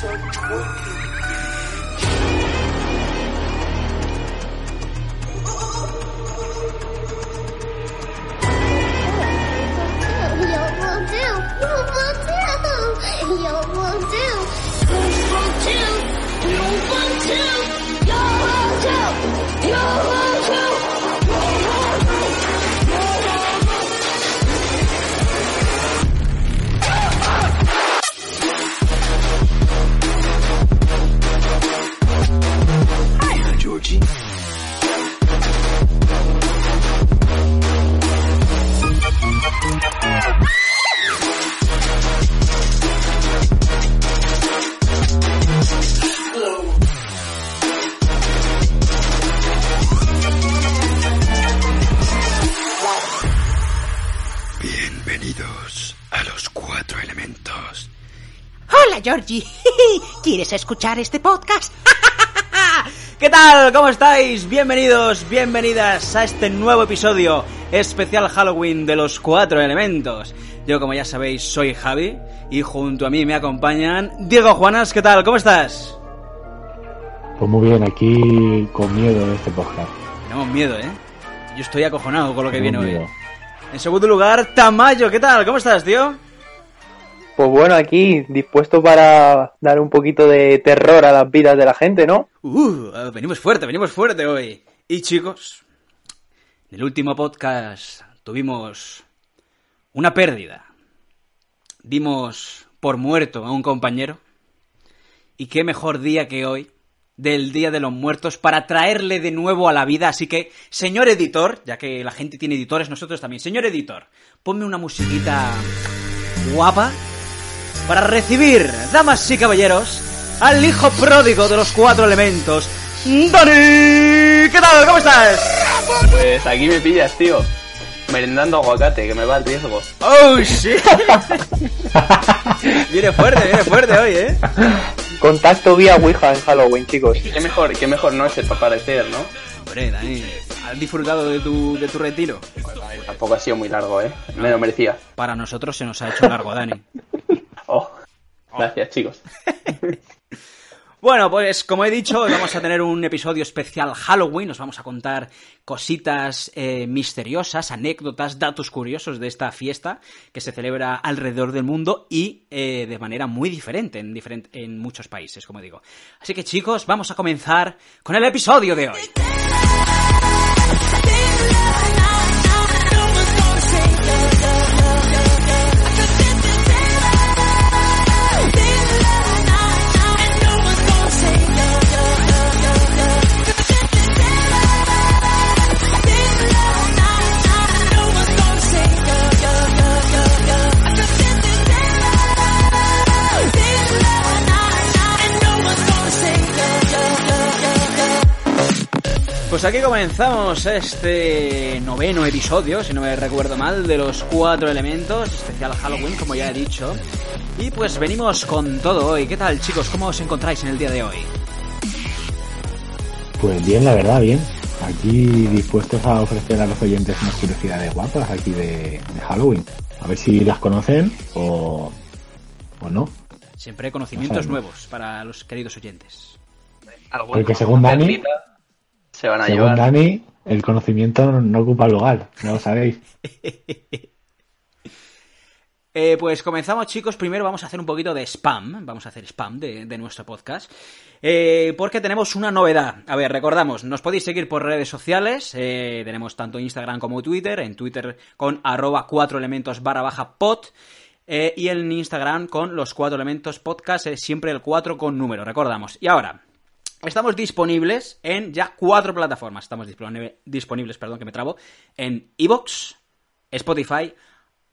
such working. Georgie. ¿Quieres escuchar este podcast? ¿Qué tal? ¿Cómo estáis? Bienvenidos, bienvenidas a este nuevo episodio especial Halloween de los cuatro elementos. Yo, como ya sabéis, soy Javi y junto a mí me acompañan Diego Juanas. ¿Qué tal? ¿Cómo estás? Pues muy bien, aquí con miedo de este podcast. Tenemos miedo, ¿eh? Yo estoy acojonado con lo que viene hoy. En segundo lugar, Tamayo. ¿Qué tal? ¿Cómo estás, tío? Pues bueno, aquí dispuesto para dar un poquito de terror a las vidas de la gente, ¿no? Uh, venimos fuerte, venimos fuerte hoy. Y chicos, en el último podcast tuvimos una pérdida. Dimos por muerto a un compañero. Y qué mejor día que hoy, del Día de los Muertos, para traerle de nuevo a la vida. Así que, señor editor, ya que la gente tiene editores, nosotros también. Señor editor, ponme una musiquita guapa para recibir, damas y caballeros, al hijo pródigo de los cuatro elementos, Dani. ¿Qué tal? ¿Cómo estás? Pues aquí me pillas, tío. Merendando aguacate, que me va el riesgo. Oh, shit. viene fuerte, viene fuerte hoy, ¿eh? Contacto vía Ouija en Halloween, chicos. Qué mejor, qué mejor no es el para parecer, ¿no? Hombre, Dani, ¿has disfrutado de tu, de tu retiro? Tampoco ha sido muy largo, ¿eh? Me lo merecía. Para nosotros se nos ha hecho largo, Dani. Oh, gracias, chicos. Bueno, pues como he dicho, hoy vamos a tener un episodio especial Halloween. Nos vamos a contar cositas eh, misteriosas, anécdotas, datos curiosos de esta fiesta que se celebra alrededor del mundo y eh, de manera muy diferente en, diferent- en muchos países, como digo. Así que chicos, vamos a comenzar con el episodio de hoy. Pues aquí comenzamos este noveno episodio, si no me recuerdo mal, de los cuatro elementos, especial Halloween, como ya he dicho. Y pues venimos con todo hoy. ¿Qué tal, chicos? ¿Cómo os encontráis en el día de hoy? Pues bien, la verdad, bien. Aquí dispuestos a ofrecer a los oyentes unas curiosidades guapas aquí de, de Halloween. A ver si las conocen o, o no. Siempre hay conocimientos nuevos para los queridos oyentes. Porque según Dani- Se van a Según llevar. Dani, el conocimiento no ocupa lugar, no lo sabéis. Eh, pues comenzamos, chicos. Primero vamos a hacer un poquito de spam. Vamos a hacer spam de, de nuestro podcast. Eh, porque tenemos una novedad. A ver, recordamos, nos podéis seguir por redes sociales. eh, tenemos tanto Instagram como Twitter. En Twitter con arroba cuatro elementos barra baja pod. eh, y en Instagram con los cuatro elementos podcast. eh, siempre el 4 con número, recordamos. Y ahora, Estamos disponibles en ya cuatro plataformas. Estamos disponible- disponibles, perdón, que me trabo, en Evox, Spotify,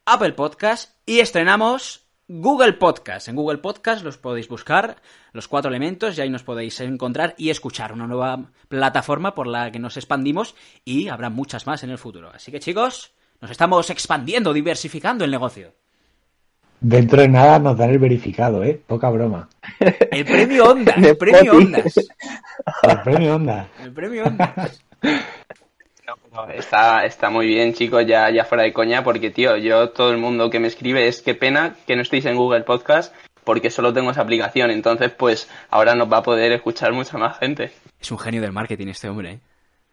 Apple Podcast y estrenamos Google Podcast. En Google Podcast los podéis buscar, los cuatro elementos, y ahí nos podéis encontrar y escuchar una nueva plataforma por la que nos expandimos y habrá muchas más en el futuro. Así que chicos, nos estamos expandiendo, diversificando el negocio. Dentro de nada nos dan el verificado, ¿eh? Poca broma. El premio Ondas, el premio. Ondas. El premio onda. El premio Ondas. No, Está, está muy bien, chicos, ya, ya fuera de coña, porque, tío, yo, todo el mundo que me escribe es qué pena que no estéis en Google Podcast, porque solo tengo esa aplicación. Entonces, pues ahora nos va a poder escuchar mucha más gente. Es un genio del marketing este hombre, ¿eh?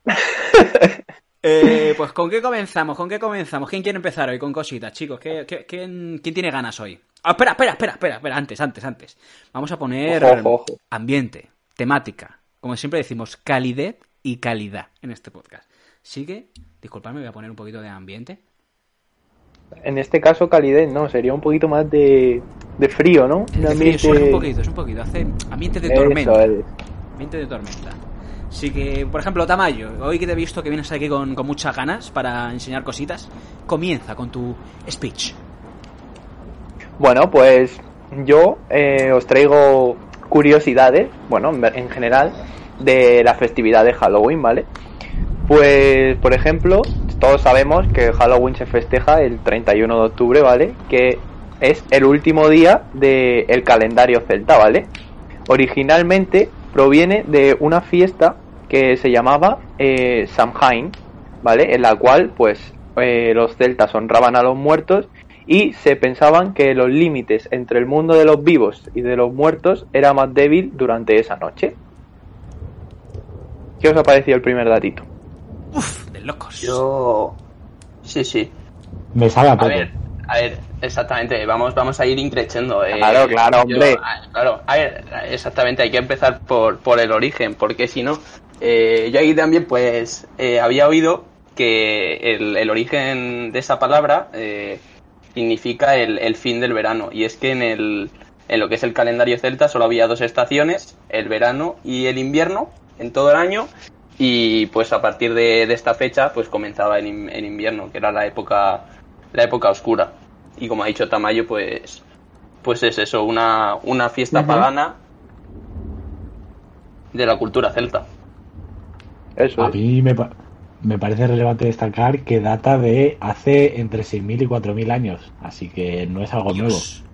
Eh, pues ¿con qué comenzamos? ¿Con qué comenzamos? ¿Quién quiere empezar hoy con cositas, chicos? ¿Qué, qué- quién, quién tiene ganas hoy? Ah, espera, espera, espera, espera, espera, antes, antes, antes. Vamos a poner Ojo, ojo, ojo. ambiente, temática. Como siempre decimos, calidez y calidad en este podcast. Sigue, disculpadme, voy a poner un poquito de ambiente. En este caso, calidez, no, sería un poquito más de, de frío, ¿no? Un Es, un poquito, es un poquito. Hace ambiente de tormenta. Ambiente de tormenta. Así que, por ejemplo, Tamayo, hoy que te he visto que vienes aquí con, con muchas ganas para enseñar cositas, comienza con tu speech. Bueno, pues yo eh, os traigo curiosidades, bueno, en general, de la festividad de Halloween, ¿vale? Pues, por ejemplo, todos sabemos que Halloween se festeja el 31 de octubre, ¿vale? Que es el último día del calendario celta, ¿vale? Originalmente proviene de una fiesta que se llamaba eh, Samhain, ¿vale? En la cual, pues, eh, los celtas honraban a los muertos y se pensaban que los límites entre el mundo de los vivos y de los muertos era más débil durante esa noche. ¿Qué os ha parecido el primer datito? Uf, de locos. Yo. Sí, sí. Me sabe a A poco. ver, a ver, exactamente, vamos, vamos a ir increciendo. eh. Claro, claro, hombre. a- claro, a ver, exactamente, hay que empezar por, por el origen, porque si no, eh, yo ahí también pues eh, había oído que el, el origen de esa palabra eh, significa el, el fin del verano, y es que en, el, en lo que es el calendario celta solo había dos estaciones, el verano y el invierno, en todo el año, y pues a partir de, de esta fecha pues comenzaba el, in- el invierno, que era la época la época oscura. Y como ha dicho Tamayo, pues pues es eso, una, una fiesta pagana de la cultura celta. Eso A es. mí me, me parece relevante destacar que data de hace entre 6.000 y 4.000 años, así que no es algo Dios.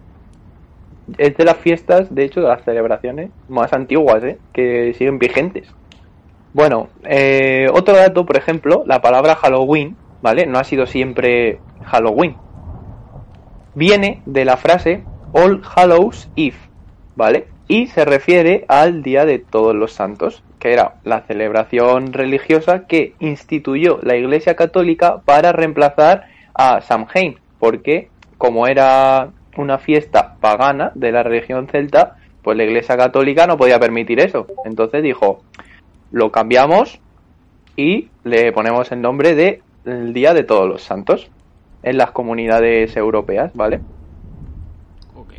Es de las fiestas, de hecho, de las celebraciones más antiguas, ¿eh? Que siguen vigentes. Bueno, eh, otro dato, por ejemplo, la palabra Halloween, ¿vale? No ha sido siempre Halloween. Viene de la frase All Hallows Eve, ¿vale? Y se refiere al Día de Todos los Santos, que era la celebración religiosa que instituyó la Iglesia Católica para reemplazar a Samhain, porque como era una fiesta pagana de la religión celta, pues la Iglesia Católica no podía permitir eso. Entonces dijo, lo cambiamos y le ponemos el nombre de el Día de Todos los Santos en las comunidades europeas, ¿vale? Ok.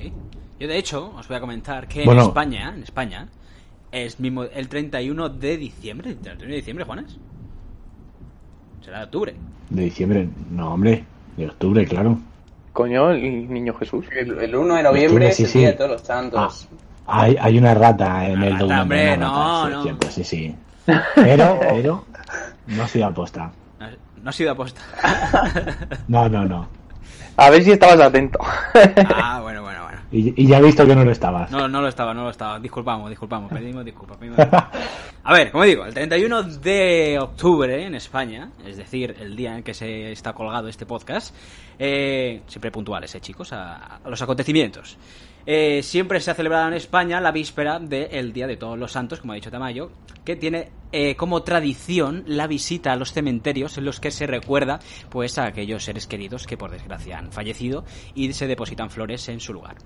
Yo de hecho os voy a comentar que Bueno. en España, en España, es mismo el 31 de diciembre. ¿El 31 de diciembre, Juanes? Será de octubre. De diciembre, no, hombre, de octubre, claro. Coño, el niño Jesús. El, el 1 de noviembre sí, es el sí. De todos los santos. Hay, hay una rata en Una el rata, documento. hombre, no, rata, no. siempre, sí, sí. Pero, pero, no soy aposta. No, no ha sido aposta. No, no, no. A ver si estabas atento. ah, bueno, bueno. Y, y ya he visto que no lo estabas. No, no lo estaba, no lo estaba. Disculpamos, disculpamos. Pedimos disculpas. pedimos disculpas. A ver, como digo, el 31 de octubre en España, es decir, el día en que se está colgado este podcast, eh, siempre puntuales, eh, chicos, a, a los acontecimientos. Eh, siempre se ha celebrado en España la víspera del Día de Todos los Santos, como ha dicho Tamayo, que tiene eh, como tradición la visita a los cementerios en los que se recuerda pues a aquellos seres queridos que por desgracia han fallecido y se depositan flores en su lugar.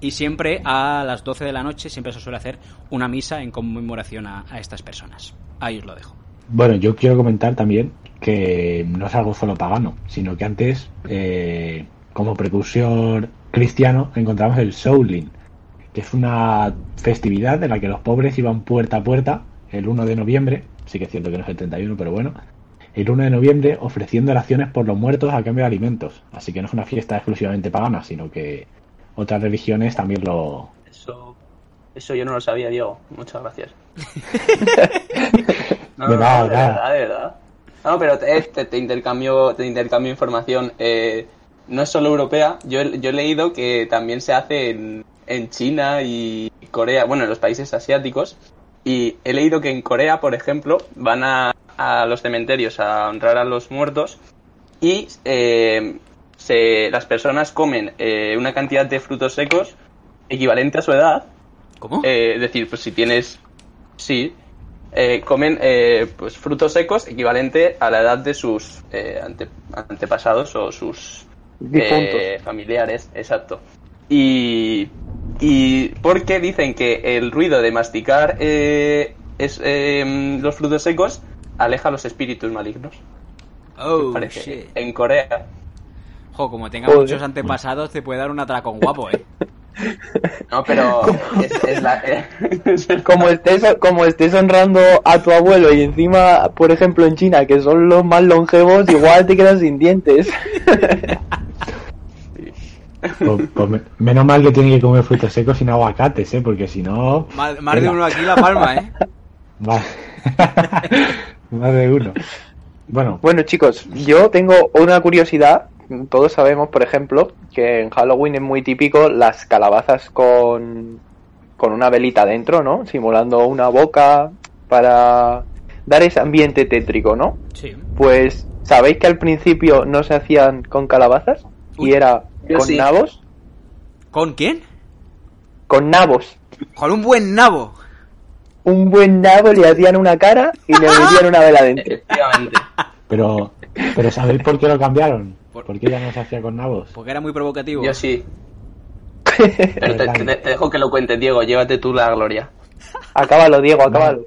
Y siempre a las 12 de la noche siempre se suele hacer una misa en conmemoración a, a estas personas. Ahí os lo dejo. Bueno, yo quiero comentar también que no es algo solo pagano, sino que antes, eh, como precursor cristiano, encontramos el Soulin, que es una festividad en la que los pobres iban puerta a puerta el 1 de noviembre, sí que es cierto que no es el 31, pero bueno, el 1 de noviembre ofreciendo oraciones por los muertos a cambio de alimentos. Así que no es una fiesta exclusivamente pagana, sino que otras religiones también lo... Eso, eso yo no lo sabía, Diego. Muchas gracias. No, no, no, de nada. verdad, de verdad. No, pero te, te, te intercambio, te intercambio información. Eh, no es solo europea. Yo, he- yo he leído que también se hace en, en China y Corea, bueno, en los países asiáticos. Y he leído que en Corea, por ejemplo, van a, a los cementerios a honrar a los muertos y eh, se, las personas comen eh, una cantidad de frutos secos equivalente a su edad. ¿Cómo? Eh, es decir, pues si tienes. Sí. eh, comen eh, pues frutos secos equivalente a la edad de sus eh, ante- antepasados o sus. Eh, familiares, exacto. Y, y porque dicen que el ruido de masticar eh, es, eh, los frutos secos aleja a los espíritus malignos. oh, Parece. shit. En Corea. Jo, como tenga Joder. muchos antepasados, te puede dar un atracón guapo, ¿eh? No, pero es, es la, es el- Como estés, como estés honrando a tu abuelo y encima, por ejemplo, en China, que son los más longevos, igual te quedas sin dientes. Pues- pues me- menos mal que tiene que comer frutos secos sin aguacates, ¿eh? Porque si no... Más, más de uno aquí la palma, ¿eh? Va- más de uno. Bueno, Bueno, chicos, yo tengo una curiosidad. Todos sabemos, por ejemplo, que en Halloween es muy típico las calabazas con, con una velita dentro, ¿no? Simulando una boca para dar ese ambiente tétrico, ¿no? Sí. Pues, ¿sabéis que al principio no se hacían con calabazas? Uy. Y era Yo con sí. nabos. ¿Con quién? Con nabos. Con un buen nabo. Un buen nabo le hacían una cara y le metían una vela dentro. Efectivamente. pero, pero ¿sabéis por qué lo cambiaron? Por- ¿Por qué ya no se hacía con nabos? Porque era muy provocativo. Yo sí. Pero te, te- te dejo que lo cuentes, Diego. Llévate tú la gloria. acábalo, Diego, acábalo.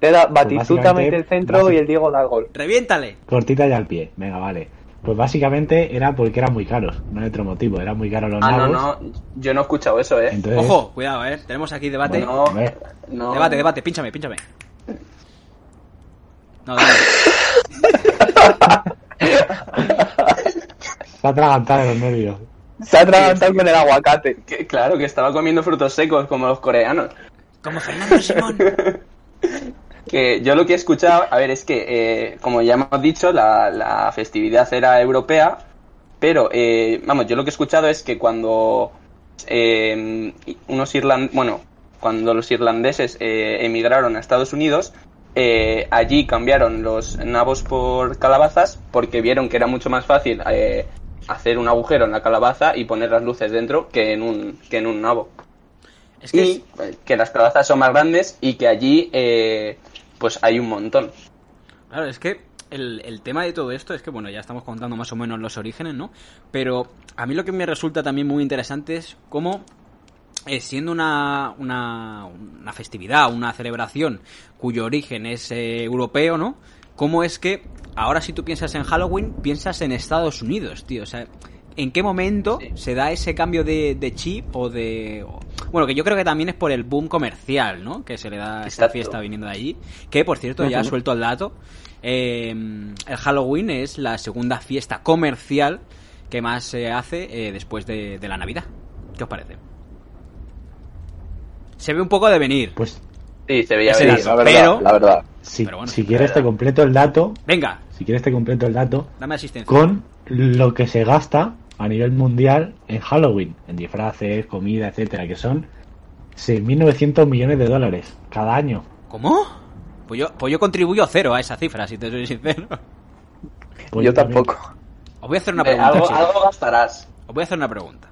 Te da Batistuta mete el centro y el Diego da el gol. ¡Reviéntale! Cortita y al pie. Venga, vale. Pues básicamente era porque eran muy caros. No hay otro motivo. Eran muy caros los Ah, no, nabos. no. Yo no he escuchado eso, ¿eh? Entonces, Ojo, cuidado, ¿eh? Tenemos aquí debate. No, Hombre. no. Debate, debate, pínchame, pínchame. No, dale. Se ha atragantado de los nervios. Se ha atragantado con el aguacate. Que- claro, que estaba comiendo frutos secos como los coreanos. Como Fernando Simón. Que yo lo que he escuchado, a ver, es que, eh, como ya hemos dicho, la, la festividad era europea, pero, eh, vamos, yo lo que he escuchado es que cuando eh, unos irland bueno, cuando los irlandeses eh, emigraron a Estados Unidos, eh, allí cambiaron los nabos por calabazas porque vieron que era mucho más fácil eh, hacer un agujero en la calabaza y poner las luces dentro que en un, que en un nabo. Es que Y es- que las calabazas son más grandes y que allí eh, pues hay un montón. Claro, es que el, el tema de todo esto es que, bueno, ya estamos contando más o menos los orígenes, ¿no? Pero a mí lo que me resulta también muy interesante es cómo, eh, siendo una, una, una festividad, una celebración cuyo origen es eh, europeo, ¿no? Cómo es que ahora si tú piensas en Halloween, piensas en Estados Unidos, tío. O sea, ¿en qué momento Sí. se da ese cambio de, de chip o de... o- Bueno, que yo creo que también es por el boom comercial, ¿no? Que se le da a esta fiesta viniendo de allí. Que, por cierto, ya suelto el dato. eh, el Halloween es la segunda fiesta comercial que más se hace eh, después de, de la Navidad. ¿Qué os parece? Se ve un poco de venir. Pues Sí, se veía venir. la verdad, pero- la verdad. si, Pero bueno, si quieres te completo el dato. Venga, Si quieres te completo el dato. dame asistencia. con lo que se gasta a nivel mundial en Halloween, en disfraces, comida, etcétera, que son 6.900 millones de dólares cada año. ¿Cómo? Pues yo, pues yo contribuyo cero a esa cifra, si te soy sincero. Pues yo tampoco. Os voy a hacer una Eh, pregunta. algo, gastarás. Os voy a hacer una pregunta.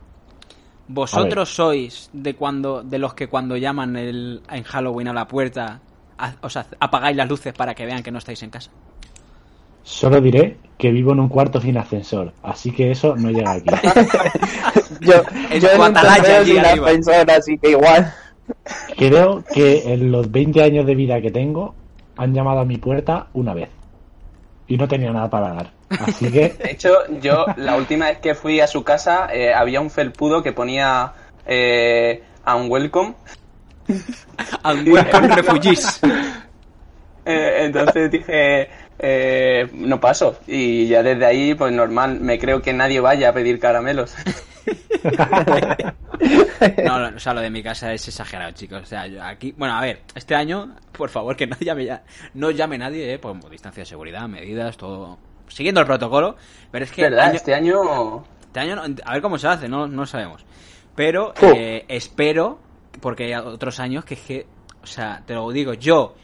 ¿Vosotros sois de cuando de los que cuando llaman el, en Halloween a la puerta, ha- o sea, apagáis las luces para que vean que no estáis en casa? Solo diré que vivo en un cuarto sin ascensor, así que eso no llega aquí. Yo, Es yo en un sin arriba. ascensor, así que igual. Creo que en los 20 años de vida que tengo han llamado a mi puerta una vez y no tenía nada para dar. Así que De hecho, yo la última vez que fui a su casa eh, había un felpudo que ponía eh, Unwelcome. And welcome refugees. Eh, entonces dije, eh, no paso. Y ya desde ahí, pues normal, me creo que nadie vaya a pedir caramelos. No, no, o sea, lo de mi casa es exagerado, chicos. O sea, yo aquí, bueno, a ver, este año, por favor, que no llame ya, no llame nadie, eh, por distancia de seguridad, medidas, todo, siguiendo el protocolo. Pero es que ¿Verdad? año- Este año... Este año, no- a ver cómo se hace, no, no sabemos. Pero eh, espero, porque hay otros años que, es que, o sea, te lo digo, yo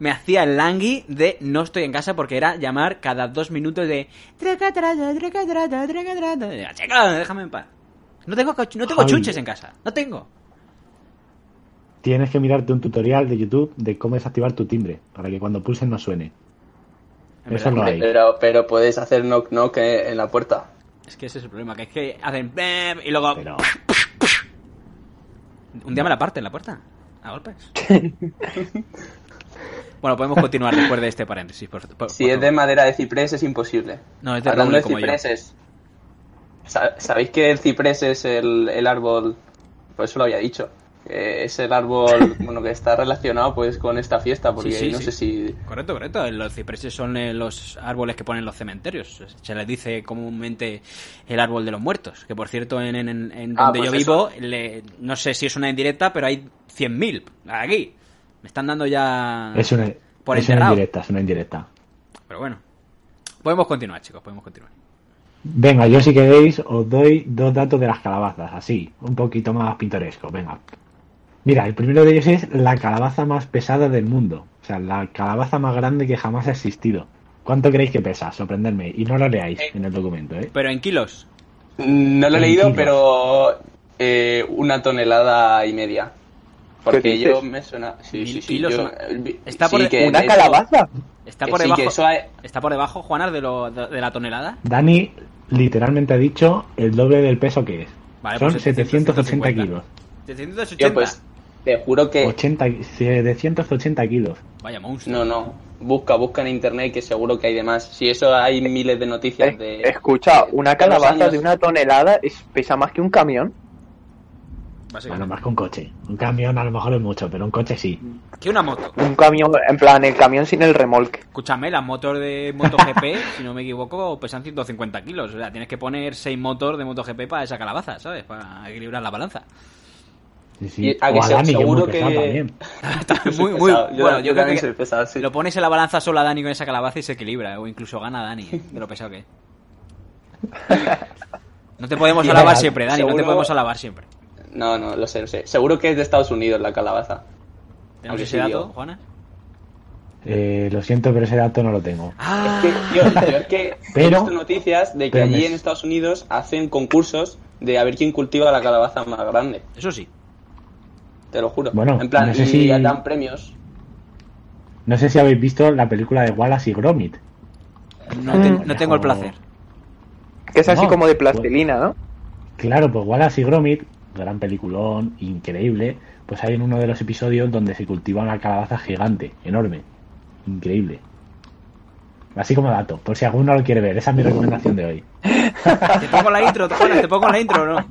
me hacía el langui de no estoy en casa porque era llamar cada dos minutos de Chica, déjame en paz. No tengo, no tengo Javi. chunches en casa, no tengo. tienes que mirarte un tutorial de YouTube de cómo desactivar tu timbre para que cuando pulses no suene. En Eso no hay. Pero, pero puedes hacer knock knock en la puerta. Es que ese es el problema, que es que hacen bem y luego Pero un día me la parten la puerta. A golpes. bueno, podemos continuar después de este paréntesis. Por, por- Si por es de madera de ciprés es imposible. No, es de Hablando de como cipreses. sa- ¿Sabéis que el ciprés es el, el árbol? Por eso lo había dicho. es el árbol bueno que está relacionado pues con esta fiesta porque Sí, sí, no sí. sé si Correcto, correcto. Los cipreses son eh, los árboles que ponen los cementerios. Se les dice comúnmente el árbol de los muertos. Que por cierto, en, en- en Ah, donde pues yo vivo, le- no sé si es una indirecta, pero hay 100.000 aquí. Me están dando ya. es una, Por es una indirecta, es una indirecta. Pero bueno. Podemos continuar, chicos, podemos continuar. Venga, yo si queréis os doy dos datos de las calabazas, así, un poquito más pintoresco, venga. Mira, el primero de ellos es la calabaza más pesada del mundo, o sea, la calabaza más grande que jamás ha existido. ¿Cuánto creéis que pesa? Sorprenderme. Y no lo leáis en el documento, ¿eh? Pero en kilos. no lo he leído pero eh, una tonelada y media porque ¿Qué yo me suena sí Mil sí sí kilos, yo- ¿no? Está sí, por- que ¿Una calabaza? Está por sí, debajo. eso hay- Está por debajo, Juanar, de, lo, de, de la tonelada. Dani literalmente ha dicho el doble del peso que es. Vale, Son pues 780 750. kilos. 780. yo pues te juro que 80, 780 kilos. Vaya monstruo. no no busca busca en internet que seguro que hay de más si eso hay miles de noticias Eh, de Escucha, una de calabaza años- de una tonelada es, pesa más que un camión. Bueno, más que un coche. Un camión a lo mejor es mucho, pero un coche sí. Que una moto. Un camión, en plan, el camión sin el remolque. Escúchame, las motos de MotoGP, si no me equivoco, pesan 150 kilos. O sea, tienes que poner 6 motores de MotoGP para esa calabaza, ¿sabes? Para equilibrar la balanza. Sí, sí. Y a que seguro que- también. Muy, muy, yo- bueno, yo yo creo que soy pesado, sí. lo pones en la balanza solo a Dani con esa calabaza y se equilibra. O incluso gana Dani, ¿eh? de lo pesado que es. No te podemos alabar siempre, Dani, no te podemos alabar siempre. No no lo sé lo sé seguro que es de Estados Unidos la calabaza ¿Tenemos ese dato, Juana? Eh, lo siento, pero ese dato no lo tengo. Ah, Es que, yo, yo es que he Pero- visto noticias de que allí me- en Estados Unidos hacen concursos de a ver quién cultiva la calabaza más grande. eso sí. Te lo juro. Bueno, en plan, no sé y si- dan premios. No sé si habéis visto la película de Wallace y Gromit. No, te- no tengo el placer. Que es así No, como de pues- plastilina, ¿no? Claro, pues Wallace y Gromit, gran peliculón, increíble. Pues hay en uno de los episodios donde se cultiva una calabaza gigante, enorme. Increíble. Así como dato, por si alguno lo quiere ver. Esa es mi recomendación de hoy. ¿Te pongo la intro? ¿Te pongo la intro o no?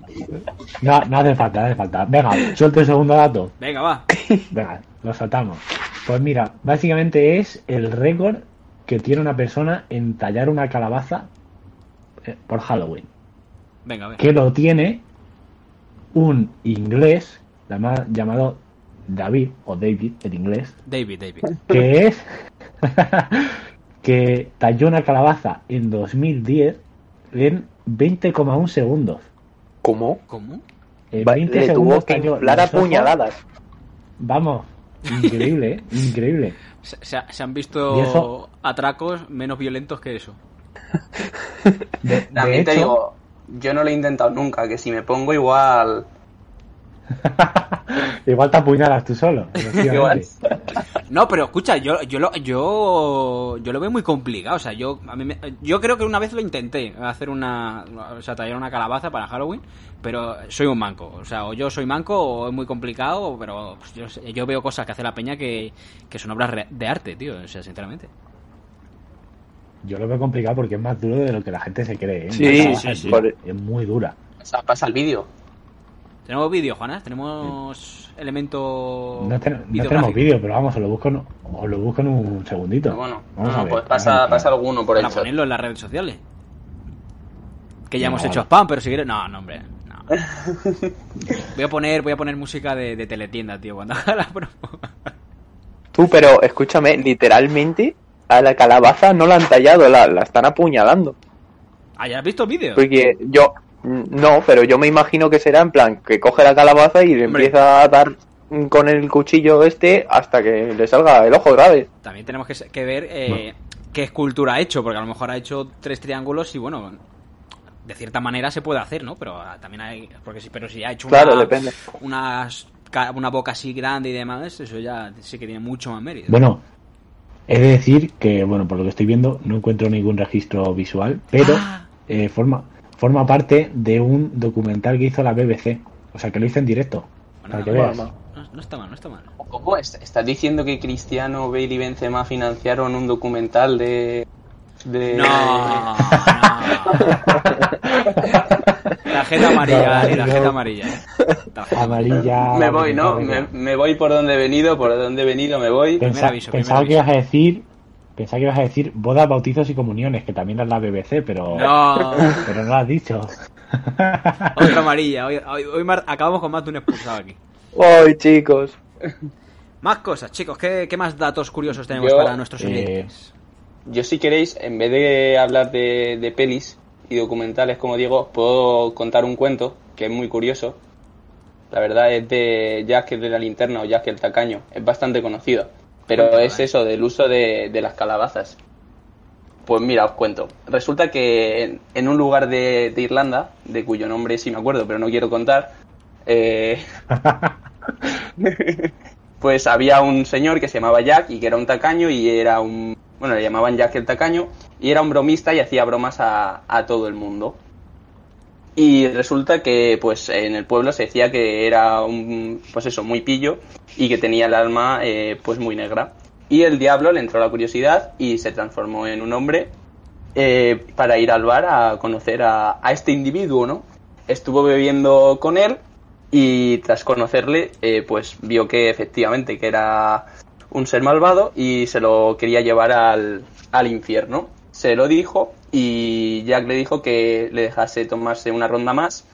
No, no hace falta, no hace falta. Venga, suelto el segundo dato. Venga, va. Venga, lo saltamos. Pues mira, básicamente es el récord que tiene una persona en tallar una calabaza eh, por Halloween. Venga, a ver. Que lo tiene un inglés llama- llamado David, o David en inglés, David, David. que es que talló una calabaza en 2010 en 20,1 segundos. ¿Cómo? ¿Cómo? En Va- 20 Le tuvo segundos que inflar a puñaladas. Vamos, increíble, ¿eh? increíble. Se, se- se han ¿Y visto eso? atracos menos violentos que eso. De, de También te digo, yo no lo he intentado nunca, que si me pongo igual... igual te apuñalas tú solo. igual. No, pero escucha, yo, yo, lo, yo, yo lo veo muy complicado. O sea, yo, a mí me- yo creo que una vez lo intenté, hacer una, o sea, tallar una calabaza para Halloween, pero soy un manco. O sea, o yo soy manco o es muy complicado, pero pues, yo, veo cosas que hace la peña que, que son obras re- de arte, tío. O sea, sinceramente. Yo lo veo complicado porque es más duro de lo que la gente se cree. ¿eh? Sí, sí, sí. Es muy dura. O sea, pasa el vídeo. Tenemos vídeo, Juanas, tenemos elemento. No, ten- no videográfico. tenemos vídeo, pero vamos, os lo busco en, os lo busco en un segundito. Pero bueno, Vamos no, a ver. pues pasa, pasa alguno por el Para chat. ponerlo en las redes sociales. Que ya No, hemos vale. hecho spam, pero si quieres. No, no, hombre. No. Voy a poner, voy a poner música de, de teletienda, tío, cuando haga la promo. Tú, pero escúchame, literalmente a la calabaza no la han tallado, la, la están apuñalando. Ah, ¿ya has visto el vídeo? Porque yo, mm, no, pero yo me imagino que será en plan que coge la calabaza y le Hombre. empieza a dar con el cuchillo este hasta que le salga el ojo otra vez. También tenemos que, ver eh, qué escultura ha hecho, porque a lo mejor ha hecho tres triángulos y bueno, de cierta manera se puede hacer, ¿no? Pero ah, también hay, porque sí, pero si ha hecho Claro, una- depende. unas ca- una boca así grande y demás, eso ya sí que tiene mucho más mérito. Bueno, he de decir que, bueno, por lo que estoy viendo, no encuentro ningún registro visual, pero Ah. eh, forma, forma parte de un documental que hizo la BBC. O sea, que lo hizo en directo. Bueno, para que no, veas. Bueno, no, no está mal, no está mal. ¿Cómo est- estás diciendo que Cristiano, Bale y Benzema financiaron un documental de... de... No, no. Tarjeta amarilla, tarjeta amarilla. Tarjeta Amarilla. Me voy, ¿no? Me, me voy por donde he venido, por donde he venido me voy. Pensa- aviso, pensaba que aviso. ibas a decir. Pensaba que ibas a decir bodas, bautizos y comuniones, que también es la BBC, pero No, pero no lo has dicho. otra amarilla. Hoy, hoy- hoy mar- acabamos con más de un expulsado aquí. ¡Ay, chicos! Más cosas, chicos. ¿Qué, qué más datos curiosos tenemos Yo, para nuestros eh? Yo si queréis, en vez de hablar de, de pelis y documentales como digo, os puedo contar un cuento que es muy curioso. La verdad es de Jack el de la linterna o Jack el tacaño. Es bastante conocido. Pero es eso, del uso de, de las calabazas. Pues mira, os cuento. Resulta que en, en un lugar de, de Irlanda, de cuyo nombre sí me acuerdo, pero no quiero contar, eh, pues había un señor que se llamaba Jack y que era un tacaño y era un... Bueno, le llamaban Jack el tacaño y era un bromista y hacía bromas a, a todo el mundo. Y resulta que pues en el pueblo se decía que era un... pues eso, muy pillo y que tenía el alma eh, pues muy negra. Y el diablo le entró la curiosidad y se transformó en un hombre eh, para ir al bar a conocer a, a este individuo, ¿no? Estuvo bebiendo con él y tras conocerle, eh, pues vio que efectivamente que era un ser malvado y se lo quería llevar al, al infierno. Se lo dijo y Jack le dijo que le dejase tomarse una ronda más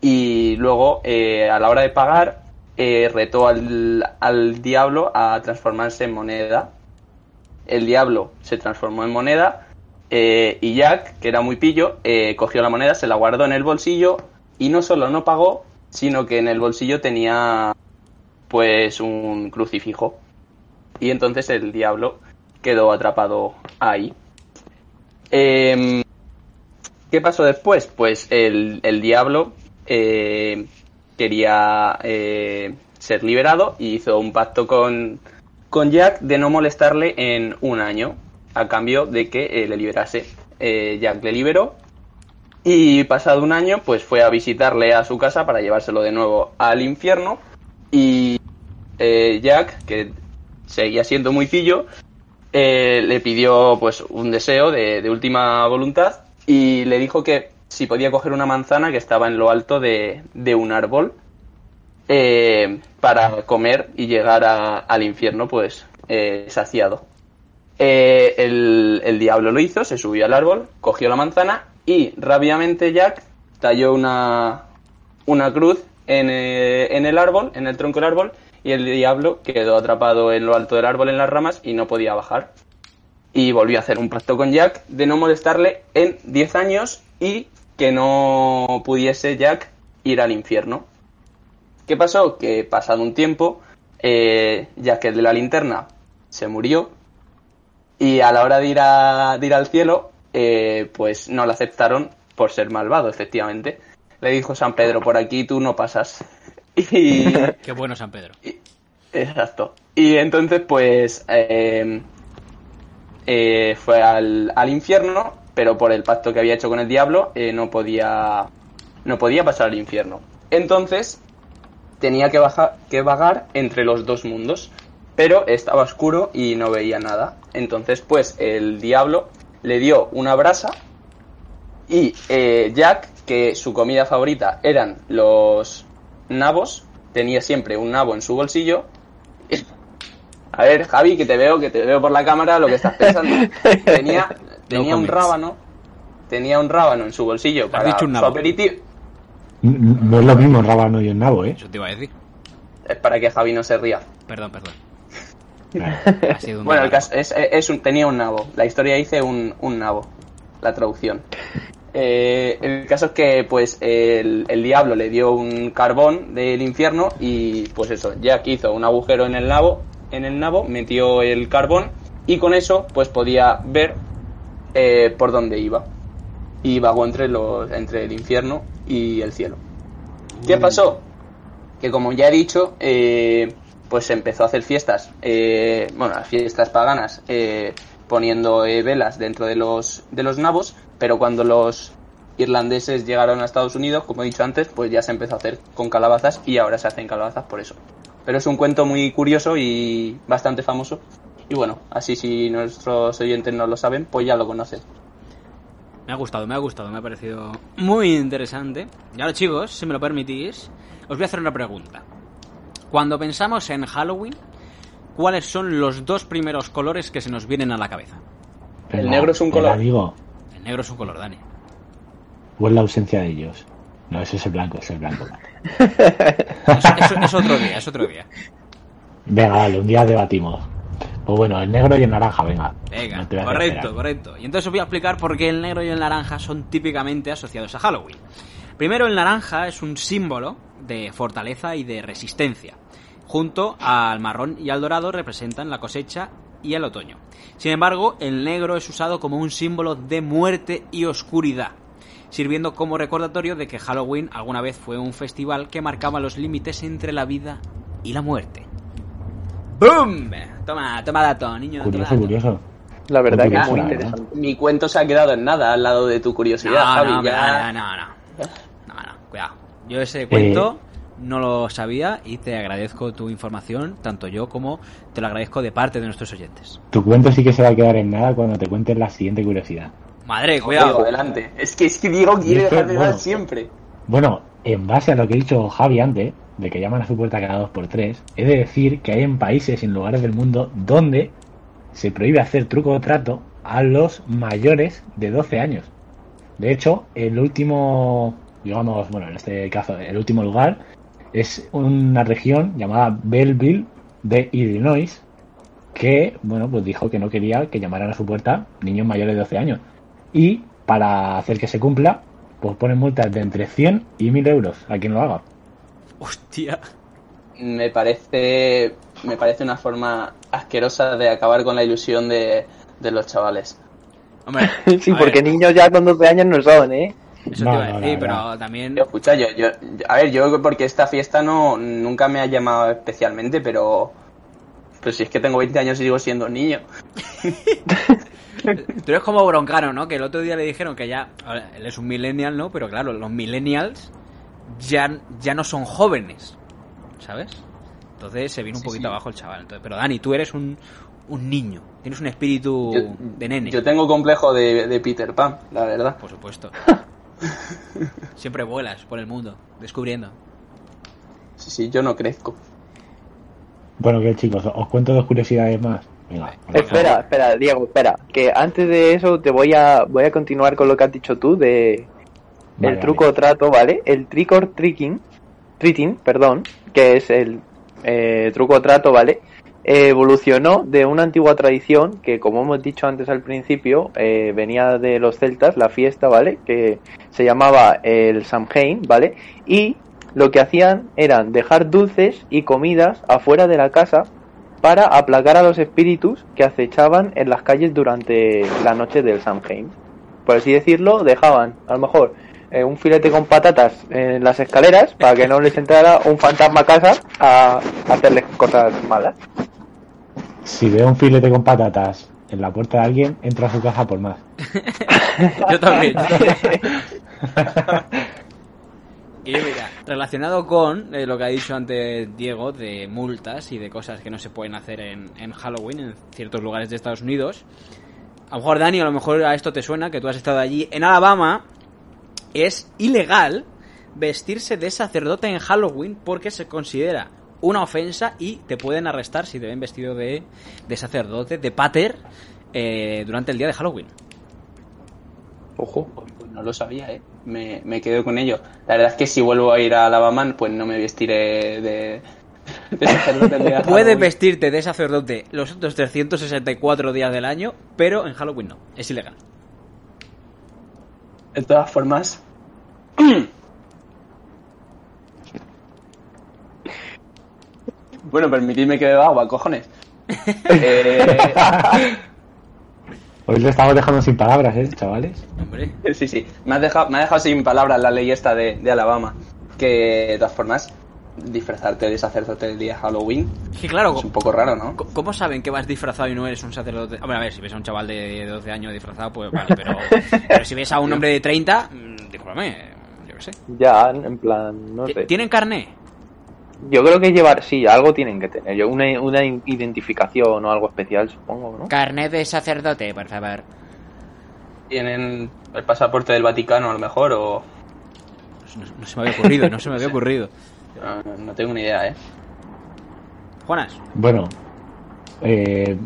y luego eh, a la hora de pagar eh, retó al, al diablo a transformarse en moneda. El diablo se transformó en moneda eh, y Jack, que era muy pillo, eh, cogió la moneda, se la guardó en el bolsillo y no solo no pagó, sino que en el bolsillo tenía pues un crucifijo. Y entonces el diablo quedó atrapado ahí. Em, ¿Qué pasó después? Pues el, el diablo eh, quería eh, ser liberado y hizo un pacto con, con Jack de no molestarle en un año, a cambio de que eh, le liberase. Jack le liberó y pasado un año, pues fue a visitarle a su casa para llevárselo de nuevo al infierno. Y Jack, que seguía siendo muy pillo, eh, le pidió pues un deseo de, de última voluntad y le dijo que si podía coger una manzana que estaba en lo alto de, de un árbol eh, para comer y llegar al infierno pues eh, saciado. Eh, el, el diablo lo hizo, se subió al árbol, cogió la manzana y rápidamente Jack talló una, una cruz en, en el árbol, en el tronco del árbol, y el diablo quedó atrapado en lo alto del árbol en las ramas y no podía bajar. Y volvió a hacer un pacto con Jack de no molestarle en 10 años y que no pudiese Jack ir al infierno. ¿Qué pasó? Que pasado un tiempo, eh, Jack el de la linterna se murió y a la hora de ir, a, ir al cielo, eh, pues no le aceptaron por ser malvado, efectivamente. Le dijo San Pedro, por aquí tú no pasas. Y, Qué bueno San Pedro. exacto. Y entonces, pues, eh, eh, fue al, al infierno, pero por el pacto que había hecho con el diablo, eh, no podía, no podía pasar al infierno. Entonces, tenía que, bajar, que vagar entre los dos mundos, pero estaba oscuro y no veía nada. Entonces, pues, el diablo le dio una brasa y eh, Jack, que su comida favorita eran los nabos, tenía siempre un nabo en su bolsillo. A ver, Javi, que te veo, que te veo por la cámara lo que estás pensando. Tenía, tenía un rábano, tenía un rábano en su bolsillo para dicho un su aperitivo. No es lo mismo rábano y el nabo, ¿eh? Eso te iba a decir. Es para que Javi no se ría. Perdón, perdón. Ha sido un Bueno, el caso es, es un, tenía un nabo. La historia dice un, un nabo. La traducción. Eh, el caso es que, pues, el, el diablo le dio un carbón del infierno y, pues eso, Jack hizo un agujero en el nabo, en el nabo, metió el carbón y con eso, pues, podía ver eh, por dónde iba. Y vagó entre los, entre el infierno y el cielo. ¿Qué pasó? que como ya he dicho, eh, pues se empezó a hacer fiestas, eh, bueno, las fiestas paganas, eh, poniendo eh, velas dentro de los, de los nabos, pero cuando los irlandeses llegaron a Estados Unidos, como he dicho antes, pues ya se empezó a hacer con calabazas y ahora se hacen calabazas por eso. Pero es un cuento muy curioso y bastante famoso. Y bueno, así si nuestros oyentes no lo saben, pues ya lo conocen. Me ha gustado, me ha gustado, me ha parecido muy interesante. Y ahora, chicos, si me lo permitís, os voy a hacer una pregunta. Cuando pensamos en Halloween, ¿cuáles son los dos primeros colores que se nos vienen a la cabeza? El negro es un color. El negro es un color, Dani. o es la ausencia de ellos. No, ese es el blanco, es el blanco. Es, es- es otro día, es otro día. Venga, dale, un día debatimos. Pues bueno, el negro y el naranja, venga. Venga, No correcto, correcto. Y entonces os voy a explicar por qué el negro y el naranja son típicamente asociados a Halloween. Primero, el naranja es un símbolo de fortaleza y de resistencia. Junto al marrón y al dorado representan la cosecha y el otoño. Sin embargo, el negro es usado como un símbolo de muerte y oscuridad, sirviendo como recordatorio de que Halloween alguna vez fue un festival que marcaba los límites entre la vida y la muerte. ¡Boom! Toma, toma dato, niño. Curioso, dato. curioso. La verdad que es muy interesante. Mi cuento se ha quedado en nada al lado de tu curiosidad, No, Javi. no, ya- no, no, no. No, no, cuidado. Yo ese cuento no lo sabía y te agradezco tu información, tanto yo como te lo agradezco de parte de nuestros oyentes. Tu cuento sí que se va a quedar en nada cuando te cuentes la siguiente curiosidad. Madre, Diego, cuidado. adelante. Es que, es que Diego quiere esto, dejar de dar bueno. siempre. Bueno, en base a lo que ha dicho Javi antes, de que llaman a su puerta cada dos por tres, he de decir que hay en países y en lugares del mundo donde se prohíbe hacer truco o trato a los mayores de 12 años. De hecho, el último, digamos, bueno, en este caso, el último lugar es una región llamada Belleville de Illinois que, bueno, pues dijo que no quería que llamaran a su puerta niños mayores de 12 años. Y para hacer que se cumpla, pues ponen multas de entre 100 y 1000 euros a quien lo haga. Hostia. Me parece, me parece una forma asquerosa de acabar con la ilusión de, de los chavales. Hombre, Sí, porque ver, niños ya con 12 años no son, ¿eh? Eso No, te iba a no, decir, pero también. Yo, escucha, yo, yo, a ver, yo porque esta fiesta no nunca me ha llamado especialmente, pero pues si es que tengo 20 años y sigo siendo un niño. Tú eres como Broncano, ¿no? Que el otro día le dijeron que ya. Él es un millennial, ¿no? Pero claro, los millennials ya, ya no son jóvenes. ¿Sabes? Entonces se vino un Sí, poquito sí. abajo el chaval. Entonces, pero Dani, tú eres un, un niño. Tienes un espíritu Yo, de nene. yo tengo complejo de, de Peter Pan, la verdad. Por supuesto. Siempre vuelas por el mundo, descubriendo. Sí, sí, yo no crezco. Bueno, que chicos, os cuento dos curiosidades más. Venga, venga. Espera, espera, Diego, espera. Que antes de eso te voy a voy a continuar con lo que has dicho tú de Vale, el truco vale. o trato, ¿vale? El trick or tricking, treating, perdón, que es el eh, truco o trato, ¿vale? Evolucionó de una antigua tradición que, como hemos dicho antes al principio, eh, venía de los celtas, la fiesta, ¿vale? Que se llamaba el Samhain, ¿vale? Y lo que hacían eran dejar dulces y comidas afuera de la casa para aplacar a los espíritus que acechaban en las calles durante la noche del Samhain. Por así decirlo, dejaban a lo mejor eh, un filete con patatas en las escaleras para que no les entrara un fantasma a casa a hacerles cosas malas. Si veo un filete con patatas en la puerta de alguien, entro a su casa por más. Yo también. Y mira, relacionado con eh, lo que ha dicho antes Diego de multas y de cosas que no se pueden hacer en, en Halloween en ciertos lugares de Estados Unidos. A lo mejor Dani, a lo mejor a esto te suena, que tú has estado allí. En Alabama es ilegal vestirse de sacerdote en Halloween porque se considera una ofensa y te pueden arrestar si te ven vestido de, de sacerdote, de pater, eh, durante el día de Halloween. Ojo. Pues no lo sabía, ¿eh? Me, me quedo con ello. La verdad es que si vuelvo a ir a Alabama, pues no me vestiré de... de sacerdote el día de Puedes vestirte de sacerdote los otros 364 días del año, pero en Halloween no. Es ilegal. De todas formas... bueno, permitidme que beba agua, cojones. Eh, Hoy le estamos dejando sin palabras, ¿eh, chavales? Hombre. sí, sí. Me ha dejado, me ha dejado sin palabras la ley esta de, de Alabama. Que, de todas formas, disfrazarte de sacerdote el día de Halloween Es que claro, es un poco raro, ¿no? ¿cómo saben que vas disfrazado y no eres un sacerdote? Hombre, a ver, si ves a un chaval de 12 años disfrazado, pues vale, pero, pero si ves a un hombre de 30, mm, discúlpame, yo qué sé. Ya, en plan, no sé. ¿Tienen carné? Yo creo que llevar, sí, algo tienen que tener. Yo una, una identificación o algo especial, supongo, ¿no? Carné de sacerdote, por favor. Tienen el pasaporte del Vaticano a lo mejor o... No, no se me había ocurrido, no se me había ocurrido. No, no tengo ni idea, ¿eh? Juanas, Bueno, eh,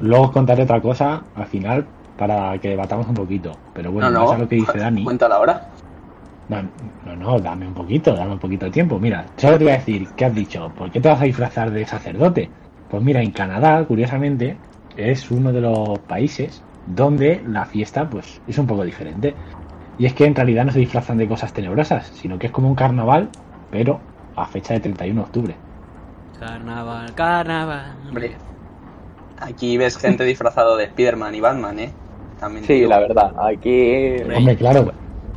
luego os contaré otra cosa al final para que debatamos un poquito. Pero bueno, no, no, es lo que dice Dani. Cuéntala ahora. No, no, no, dame un poquito, dame un poquito de tiempo. Mira, solo te voy a decir, ¿qué has dicho? ¿Por qué te vas a disfrazar de sacerdote? Pues mira, en Canadá, curiosamente, es uno de los países donde la fiesta, pues, es un poco diferente. Y es que en realidad no se disfrazan de cosas tenebrosas, sino que es como un carnaval, pero a fecha de 31 de octubre. carnaval, carnaval. Hombre, aquí ves gente disfrazado de Spiderman y Batman, ¿eh? También Sí, digo. la verdad. Aquí. Hombre, Hombre, claro,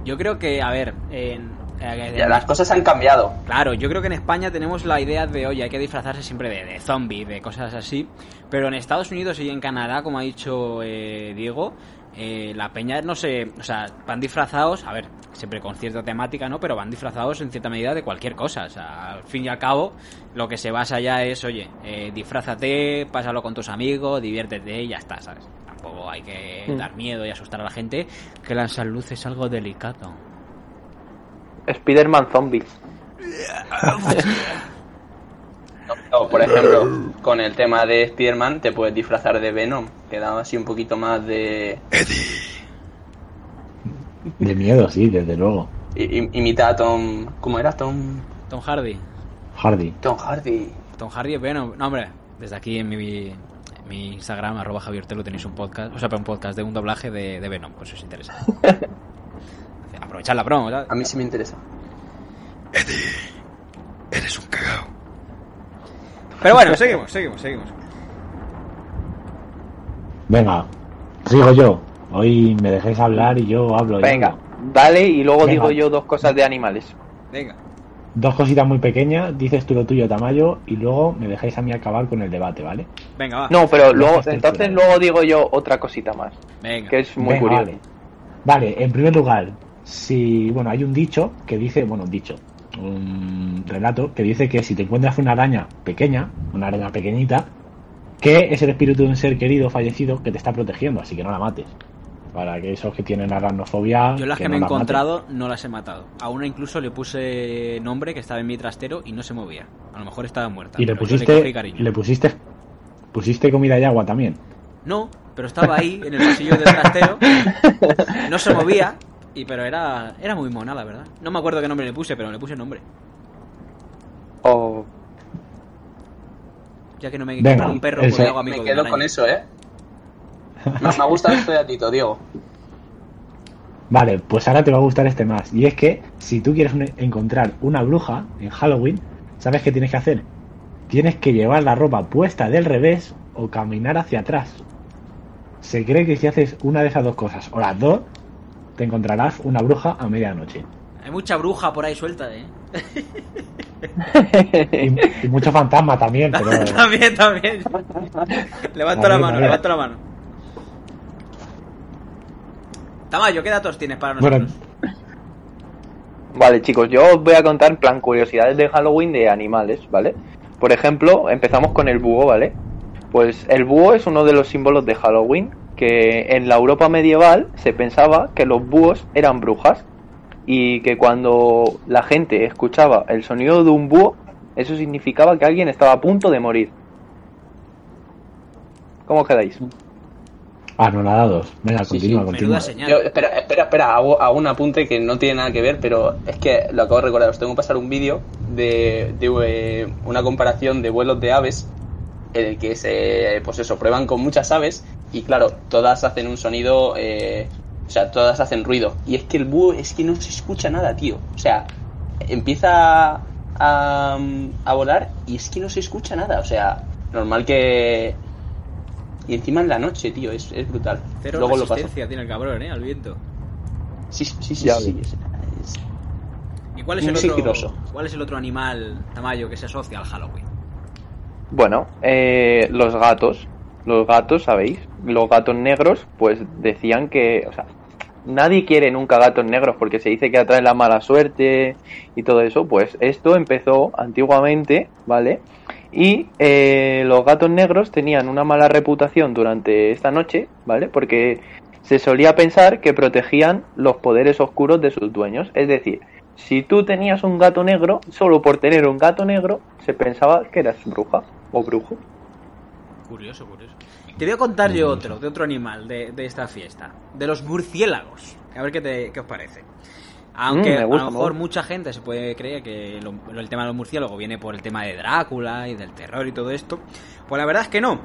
Yo creo que, a ver, en, eh, Ya, las cosas han cambiado. Claro, yo creo que en España tenemos la idea de, oye, hay que disfrazarse siempre de, de zombie, de cosas así. Pero en Estados Unidos y en Canadá, como ha dicho eh, Diego, eh, la peña no sé, o sea, van disfrazados, a ver, siempre con cierta temática, ¿no? Pero van disfrazados en cierta medida de cualquier cosa. O sea, al fin y al cabo, lo que se basa ya es, oye, eh, disfrázate, pásalo con tus amigos, diviértete y ya está, ¿sabes? Tampoco hay que Mm. dar miedo y asustar a la gente, que lanzar luz es algo delicado. Spider-Man Zombies. Por ejemplo, con el tema de Spiderman te puedes disfrazar de Venom, que da así un poquito más de... de miedo, sí, desde luego. i- Imita a Tom... ¿Cómo era? Tom... Tom Hardy. Hardy. Tom Hardy. Tom Hardy es Venom. No, hombre, desde aquí en mi, mi Instagram, arroba Javier Telo, tenéis un podcast, o sea, un podcast de un doblaje de, de Venom, pues si os interesa. Aprovechad la promo, ¿sabes? A mí sí me interesa. Eres un cagao. Pero bueno, seguimos, seguimos, seguimos. Venga, sigo yo. Hoy me dejéis hablar y yo hablo. ya. Venga, dale y luego Venga. digo yo dos cosas de animales. Venga. Dos cositas muy pequeñas, dices tú lo tuyo, Tamayo, y luego me dejáis a mí acabar con el debate, ¿vale? Venga, va. No, pero luego, entonces luego digo yo otra cosita más, Venga. que es muy Venga, curioso. Vale. Vale, en primer lugar, si, bueno, hay un dicho que dice, bueno, un dicho, un relato que dice que si te encuentras una araña pequeña, una araña pequeñita, que es el espíritu de un ser querido fallecido que te está protegiendo, así que no la mates. Para que esos que tienen aracnofobia. Yo las que, me he maten. encontrado no las he matado. A una incluso le puse nombre que estaba en mi trastero y no se movía. A lo mejor estaba muerta. Y le pusiste, cogí cariño. le pusiste, pusiste comida y agua también. No, pero estaba ahí en el pasillo del trastero. No se movía. Y pero era era muy mona, la verdad. No me acuerdo qué nombre le puse, pero le puse nombre. O Ya que no me Venga, un perro, el pues se- le hago amigo Me quedo con eso, ¿eh? Me, me ha gustado este datito, Diego. Vale, pues ahora te va a gustar este más. Y es que si tú quieres un- encontrar una bruja en Halloween, ¿sabes qué tienes que hacer? Tienes que llevar la ropa puesta del revés o caminar hacia atrás. Se cree que si haces una de esas dos cosas o las dos, te encontrarás una bruja a medianoche. Hay mucha bruja por ahí suelta, ¿eh? Y, y mucho fantasma también, pero también, también. levanto la mano, levanto la mano. Tamayo, ¿qué datos tienes para bueno, nosotros? Vale, chicos, yo os voy a contar en plan curiosidades de Halloween de animales, ¿vale? Por ejemplo, empezamos con el búho, ¿vale? Pues el búho es uno de los símbolos de Halloween, que en la Europa medieval se pensaba que los búhos eran brujas y que cuando la gente escuchaba el sonido de un búho, eso significaba que alguien estaba a punto de morir. ¿Cómo quedáis? Anonadados. Venga, Sí, sí, continúa, continúa. Yo, espera, espera, espera, hago, hago un apunte que no tiene nada que ver, pero es que lo acabo de recordar. Os tengo que pasar un vídeo de, de eh, una comparación de vuelos de aves en el que se, pues eso, prueban con muchas aves y claro, todas hacen un sonido, eh, o sea, todas hacen ruido. Y es que el búho es que no se escucha nada, tío. O sea, empieza a, a volar y es que no se escucha nada. O sea, normal que... Y encima en la noche, tío, es, es brutal. Cero Luego lo resistencia tiene el cabrón, ¿eh? Al viento. Sí, sí, sí, Ya sí, es- es- Y ¿Cuál es, el otro. ¿Cuál es el otro animal, Tamayo, que se asocia al Halloween? Bueno, eh, los gatos. Los gatos, ¿sabéis? Los gatos negros, pues decían que, o sea, nadie quiere nunca gatos negros porque se dice que atraen la mala suerte y todo eso. Pues esto empezó antiguamente, ¿vale? Y eh, los gatos negros tenían una mala reputación durante esta noche, ¿vale? Porque se solía pensar que protegían los poderes oscuros de sus dueños. Es decir, si tú tenías un gato negro, solo por tener un gato negro, se pensaba que eras bruja o brujo. Curioso, curioso. Te voy a contar yo otro, de otro animal de, de esta fiesta. De los murciélagos. A ver qué, te, qué os parece. Aunque Mm, gusta, a lo me mejor mucha gente se puede creer que lo- el tema de los murciélagos viene por el tema de Drácula y del terror y todo esto. Pues la verdad es que no.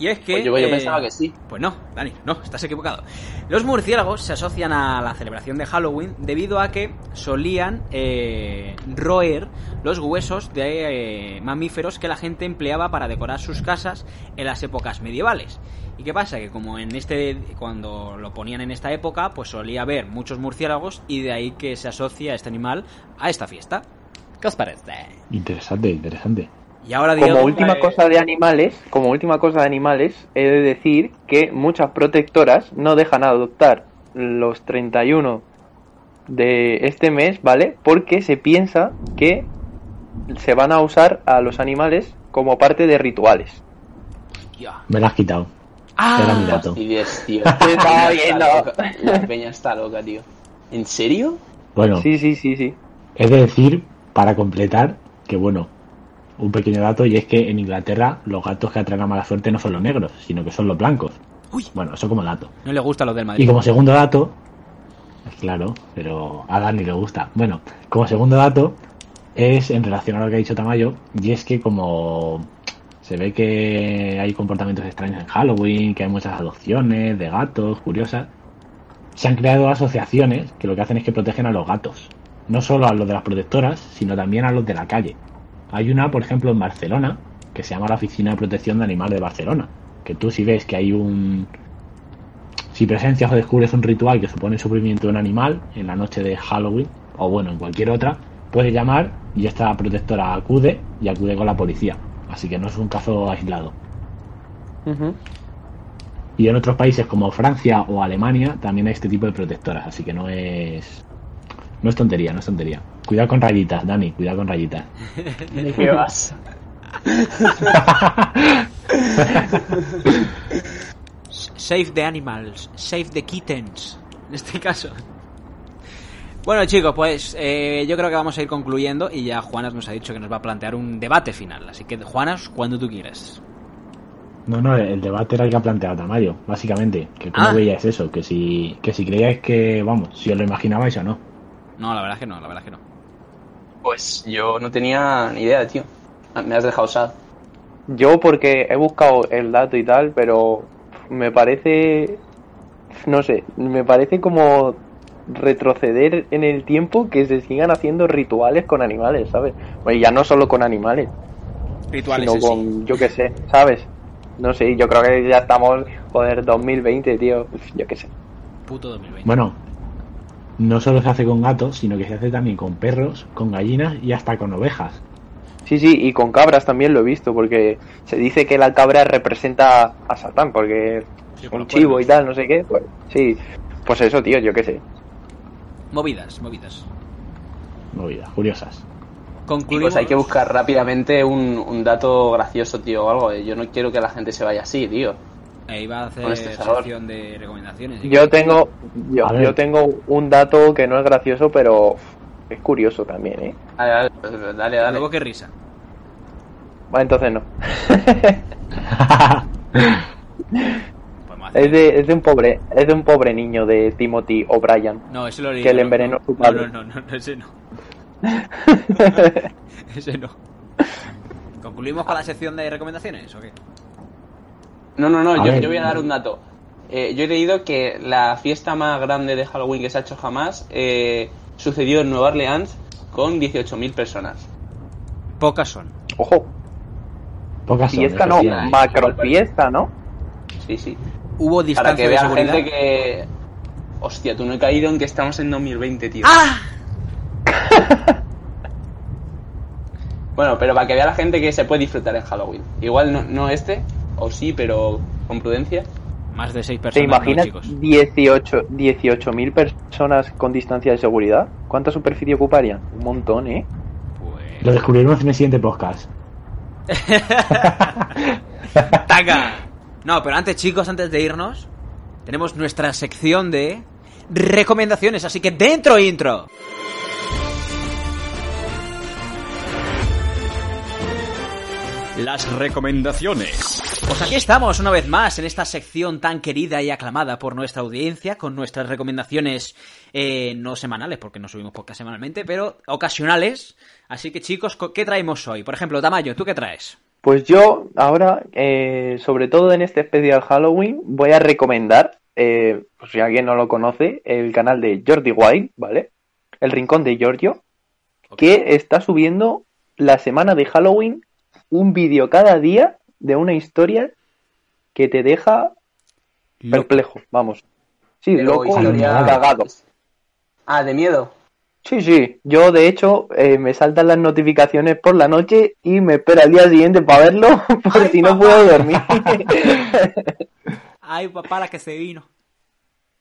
Y es que... Pues yo, yo eh, pensaba que sí. Pues no, Dani, no, estás equivocado. Los murciélagos se asocian a la celebración de Halloween debido a que solían eh, roer los huesos de eh, mamíferos que la gente empleaba para decorar sus casas en las épocas medievales. ¿Y qué pasa? Que como en este cuando lo ponían en esta época, pues solía haber muchos murciélagos y de ahí que se asocia este animal a esta fiesta. ¿Qué os parece? Interesante, interesante. Y ahora Diego, Como última cosa de animales, como última cosa de animales, he de decir que muchas protectoras no dejan adoptar los 31 de este mes, ¿vale? Porque se piensa que se van a usar a los animales como parte de rituales. Me la has quitado. Era mi dato. Fastidies, tío. La peña viendo. está loca. La peña está loca, tío. ¿En serio? Bueno, Sí, sí, sí, sí. es de decir, para completar, que bueno, un pequeño dato, y es que en Inglaterra los gatos que atraen la mala suerte no son los negros, sino que son los blancos. Uy. Bueno, eso como dato. No le gusta lo del Madrid. Y como segundo dato, claro, pero a Dani le gusta. Bueno, como segundo dato, es en relación a lo que ha dicho Tamayo, y es que como se ve que hay comportamientos extraños en Halloween, que hay muchas adopciones de gatos curiosas, se han creado asociaciones que lo que hacen es que protegen a los gatos. No solo a los de las protectoras, sino también a los de la calle. Hay una, por ejemplo, en Barcelona, que se llama la Oficina de Protección de Animales de Barcelona. Que tú si ves que hay un, si presencias o descubres un ritual que supone el sufrimiento de un animal en la noche de Halloween, o bueno, en cualquier otra, puedes llamar y esta protectora acude y acude con la policía. Así que no es un caso aislado. Y en otros países como Francia o Alemania también hay este tipo de protectoras, así que no es. No es tontería, no es tontería. Cuidado con rayitas, Dani, cuidado con rayitas. ¿De qué vas? Save the animals, save the kittens. En este caso. Bueno, chicos, pues eh, yo creo que vamos a ir concluyendo y ya Juanas nos ha dicho que nos va a plantear un debate final. Así que, Juanas, cuando tú quieras. No, no, el debate era el que ha planteado Tamayo, básicamente. Que cómo Ah. veíais eso, que si, que si creíais que, vamos, si os lo imaginabais o no. No, la verdad es que no, la verdad es que no. Pues yo no tenía ni idea, tío. Me has dejado usado. Yo porque he buscado el dato y tal, pero me parece, no sé, me parece como retroceder en el tiempo que se sigan haciendo rituales con animales, ¿sabes? Pues ya no solo con animales, Rituales sino sí. con, yo qué sé, ¿sabes? No sé, yo creo que ya estamos, joder, 2020, tío, yo qué sé. Puto 2020. Bueno, no solo se hace con gatos, sino que se hace también con perros, con gallinas y hasta con ovejas. Sí, sí, y con cabras también lo he visto, porque se dice que la cabra representa a Satán, porque Sí, un chivo y tal, no sé qué, pues sí, pues eso, tío, yo qué sé. Movidas, movidas. Movidas, curiosas. Y Concluimos. pues hay que buscar rápidamente un, un dato gracioso, tío, o algo. Yo no quiero que la gente se vaya así, tío. Eh, iba a hacer este sección de recomendaciones. Yo tengo, yo, tengo un dato que no es gracioso, pero es curioso también, ¿eh? Dale, dale, pues, dale. dale. Luego qué risa. Bueno, entonces no. Es, de, es de un pobre, es de un pobre niño de Timothy O'Brien. No, ese lo leí. que le no, envenenó no, su padre. No, no, no, no, ese no. ese no. ¿Concluimos con la sección de recomendaciones o qué? No, no, no, yo, yo voy a dar un dato. Eh, yo he leído que la fiesta más grande de Halloween que se ha hecho jamás eh, sucedió en Nueva Orleans con 18.000 personas. Pocas son. Ojo, Pocas son, fiesta no, macro fiesta, ¿no? Sí, sí. Hubo Para distancia que de vea seguridad. gente que... Hostia, tú no he caído en que estamos en 2020, tío. ¡Ah! Bueno, pero para que vea la gente que se puede disfrutar en Halloween. Igual no, no este, o sí, pero con prudencia. Más de seis ¿Te personas, ¿no, imaginas chicos? 18 18.000 personas con distancia de seguridad? ¿Cuánta superficie ocuparían? Un montón, ¿eh? Pues... Lo descubriremos en el siguiente podcast. ¡Taca! No, pero antes, chicos, antes de irnos, tenemos nuestra sección de recomendaciones, así que dentro intro. Las recomendaciones. Pues aquí estamos una vez más en esta sección tan querida y aclamada por nuestra audiencia con nuestras recomendaciones eh, no semanales porque no subimos podcast semanalmente, pero ocasionales. Así que chicos, co- ¿qué traemos hoy? Por ejemplo, Tamayo, ¿tú qué traes? Pues yo ahora, eh, sobre todo en este especial Halloween, voy a recomendar, eh, pues si alguien no lo conoce, el canal de Jordi White, ¿vale? El Rincón de Giorgio, que está subiendo la semana de Halloween un vídeo cada día de una historia que te deja perplejo, vamos. Sí, Pero loco, historia- cagado. Ah, de miedo. Sí, sí, yo de hecho eh, me saltan las notificaciones por la noche y me espero al día siguiente para verlo, por Ay, si no puedo dormir. Ay, papá, la que se vino.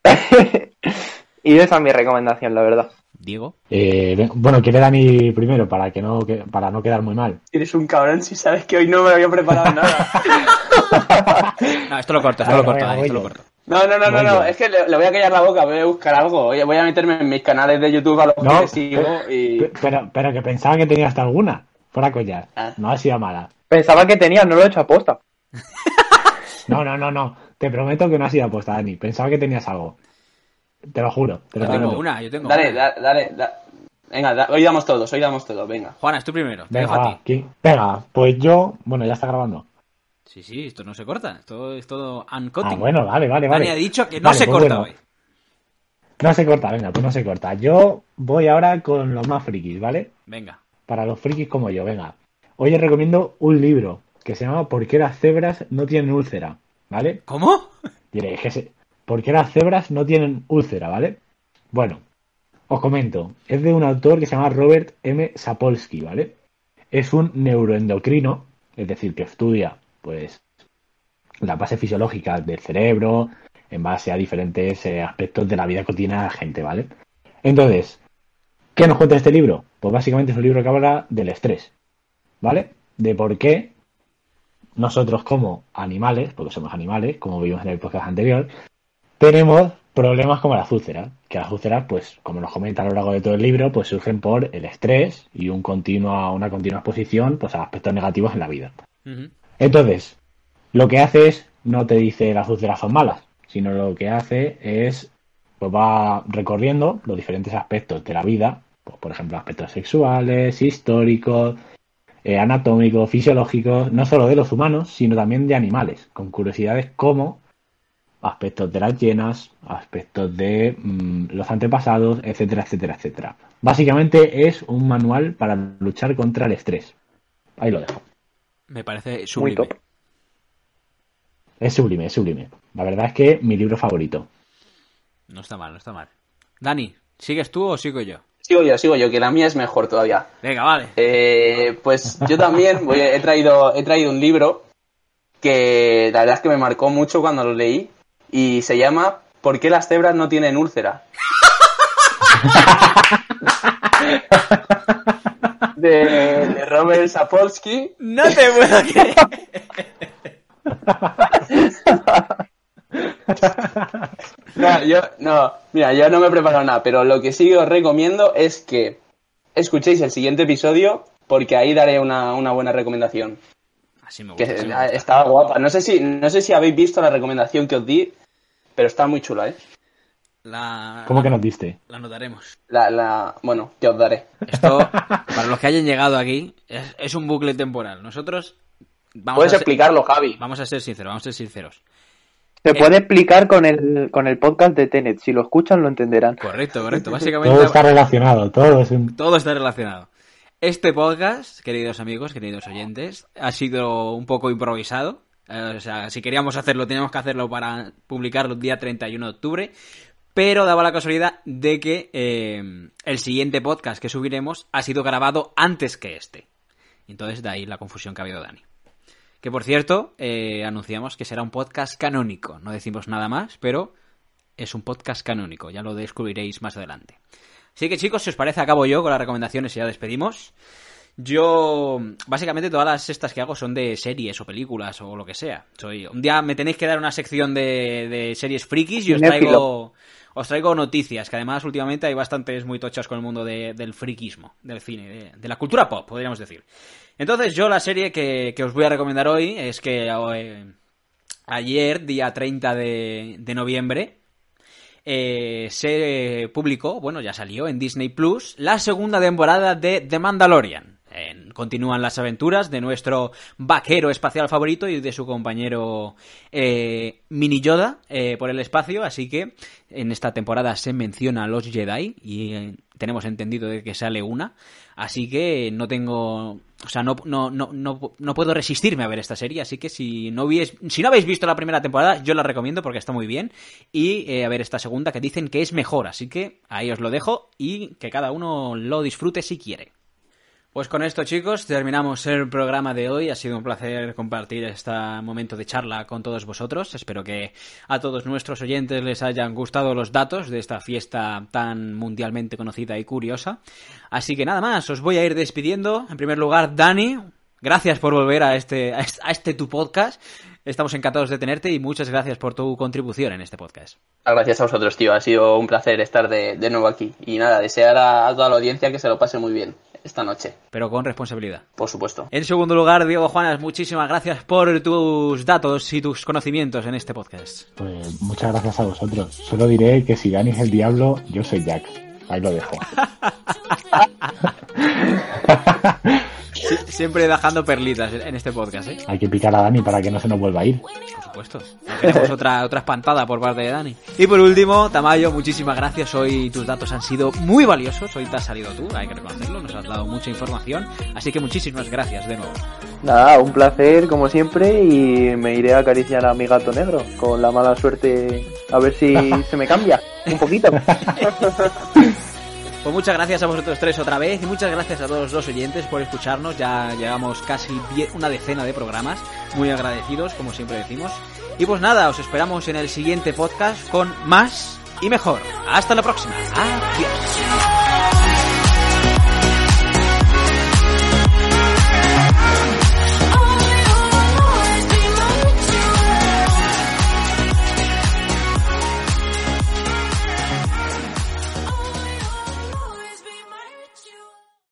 y esa es mi recomendación, la verdad. Diego. Eh, bueno, quiere Dani primero para que no que- para no quedar muy mal. Eres un cabrón si sabes que hoy no me había preparado nada. No, esto lo corto, esto lo corto, esto lo corto. No, no, no, no, no. Es que le, le voy a callar la boca, voy a buscar algo. Voy a, voy a meterme en mis canales de YouTube a los No, que sigo y. pe- pero, pero que pensaba que tenía hasta alguna. Fuera collar. Ah. No ha sido mala. Pensaba que tenía, no lo he hecho aposta. No, no, no, no. Te prometo que no ha sido aposta, Dani. Pensaba que tenías algo. Te lo juro. Te lo Yo tengo una, yo tengo Dale, una. da- dale, da- Venga, da- hoy damos todos, hoy damos todos, venga. Juanas, tú primero. Te Venga, dejo a va, ti. ¿quién? Venga, pues yo. Bueno, ya está grabando. Sí, sí, esto no se corta. Esto es todo uncutting. Ah, bueno, vale, vale, Dani vale. ha dicho que no Vale, se pues corta bueno. hoy. No se corta, venga, pues no se corta. Yo voy ahora con los más frikis, ¿vale? Venga. Para los frikis como yo, venga. Hoy os recomiendo un libro que se llama ¿Por qué las cebras no tienen úlcera? ¿Vale? ¿Cómo? Diréis que se... ¿Por qué las cebras no tienen úlcera? ¿Vale? Bueno, os comento. Es de un autor que se llama Robert M. Sapolsky, ¿vale? Es un neuroendocrino, es decir, que estudia, pues, la base fisiológica del cerebro en base a diferentes eh, aspectos de la vida cotidiana de la gente, ¿vale? Entonces, ¿qué nos cuenta este libro? Pues básicamente es un libro que habla del estrés, ¿vale? De por qué nosotros como animales, porque somos animales, como vimos en el podcast anterior, tenemos problemas como las úlceras, que las úlceras, pues, como nos comenta a lo largo de todo el libro, pues surgen por el estrés y un continua, una continua exposición pues, a aspectos negativos en la vida. Entonces, lo que hace es, no te dice las úlceras son malas, sino lo que hace es, pues va recorriendo los diferentes aspectos de la vida, pues, por ejemplo, aspectos sexuales, históricos, eh, anatómicos, fisiológicos, no solo de los humanos, sino también de animales, con curiosidades como aspectos de las llenas, aspectos de mm, los antepasados, etcétera, etcétera, etcétera. Básicamente es un manual para luchar contra el estrés. Ahí lo dejo. Me parece Muy sublime. top. Es sublime, es sublime. La verdad es que mi libro favorito. No está mal, no está mal. Dani, ¿sigues tú o sigo yo? Sigo yo, sigo yo, que la mía es mejor todavía. Venga, vale. Eh, pues yo también voy- he, traído, he traído un libro que la verdad es que me marcó mucho cuando lo leí y se llama ¿Por qué las cebras no tienen úlcera? de, de Robert Sapolsky. No te puedo creer. No, yo, no, mira, yo no me he preparado nada, pero lo que sí os recomiendo es que escuchéis el siguiente episodio porque ahí daré una, una buena recomendación. Así me Que gusta. así me gusta. está guapa. No sé si, no sé si habéis visto la recomendación que os di, pero está muy chula, ¿eh? La... ¿Cómo que nos diste? La anotaremos. La, la, bueno, que os daré. Esto, para los que hayan llegado aquí, es, es un bucle temporal. Nosotros vamos Puedes a ser, explicarlo, Javi. vamos a ser sinceros, vamos a ser sinceros. Se puede explicar con el, con el podcast de Tenet. Si lo escuchan, lo entenderán. Correcto, correcto. Básicamente Todo está relacionado, todo es un... todo está relacionado. Este podcast, queridos amigos, queridos oyentes, ha sido un poco improvisado. Eh, o sea, si queríamos hacerlo, teníamos que hacerlo para publicarlo el día 31 de octubre. pero daba la casualidad de que eh, el siguiente podcast que subiremos ha sido grabado antes que este. Entonces de ahí la confusión que ha habido Dani. Que por cierto, eh, anunciamos que será un podcast canónico. No decimos nada más, pero es un podcast canónico. Ya lo descubriréis más adelante. Así que chicos, si os parece, acabo yo con las recomendaciones y ya despedimos. Yo, básicamente todas las estas que hago son de series o películas o lo que sea. Soy, un día me tenéis que dar una sección de, de series frikis y os traigo, os traigo noticias, que además últimamente hay bastantes muy tochas con el mundo de- del frikismo, del cine, de, de la cultura pop, podríamos decir. Entonces yo la serie que, que os voy a recomendar hoy es que eh, ayer, día 30 de, de noviembre, eh, se publicó, bueno, ya salió en Disney Plus, la segunda temporada de The Mandalorian. Continúan las aventuras de nuestro vaquero espacial favorito y de su compañero eh, Mini Yoda eh, por el espacio, así que en esta temporada se menciona a los Jedi y eh, tenemos entendido de que sale una, así que no tengo, o sea, no, no, no, no, no puedo resistirme a ver esta serie, así que si no, hubies- si no habéis visto la primera temporada, yo la recomiendo porque está muy bien. Y eh, a ver esta segunda que dicen que es mejor, así que ahí os lo dejo y que cada uno lo disfrute si quiere. Pues con esto, chicos, terminamos el programa de hoy. Ha sido un placer compartir este momento de charla con todos vosotros. Espero que a todos nuestros oyentes les hayan gustado los datos de esta fiesta tan mundialmente conocida y curiosa. Así que nada más, os voy a ir despidiendo. En primer lugar, Dani, gracias por volver a este, a este, a este tu podcast. Estamos encantados de tenerte y muchas gracias por tu contribución en este podcast. Gracias a vosotros, tío. Ha sido un placer estar de, de nuevo aquí. Y nada, desear a, a toda la audiencia que se lo pase muy bien esta noche, Pero con responsabilidad. por supuesto. En segundo lugar, Diego Juanas, muchísimas gracias por tus datos y tus conocimientos en este podcast. Pues muchas gracias a vosotros. Solo diré que si Dani es el diablo, yo soy Jack. Ahí lo dejo. Sie- Siempre dejando perlitas en este podcast, ¿eh? Hay que picar a Dani para que no se nos vuelva a ir. Por supuesto. No queremos otra, otra espantada por parte de Dani. Y por último, Tamayo, muchísimas gracias. Hoy tus datos han sido muy valiosos. Hoy te has salido tú, hay que reconocerlo. Nos has dado mucha información. Así que muchísimas gracias de nuevo. Nada, un placer como siempre y me iré a acariciar a mi gato negro con la mala suerte a ver si se me cambia un poquito. Pues muchas gracias a vosotros tres otra vez y muchas gracias a todos los oyentes por escucharnos. Ya llevamos casi una decena de programas. Muy agradecidos, como siempre decimos. Y pues nada, os esperamos en el siguiente podcast con más y mejor. Hasta la próxima. Adiós.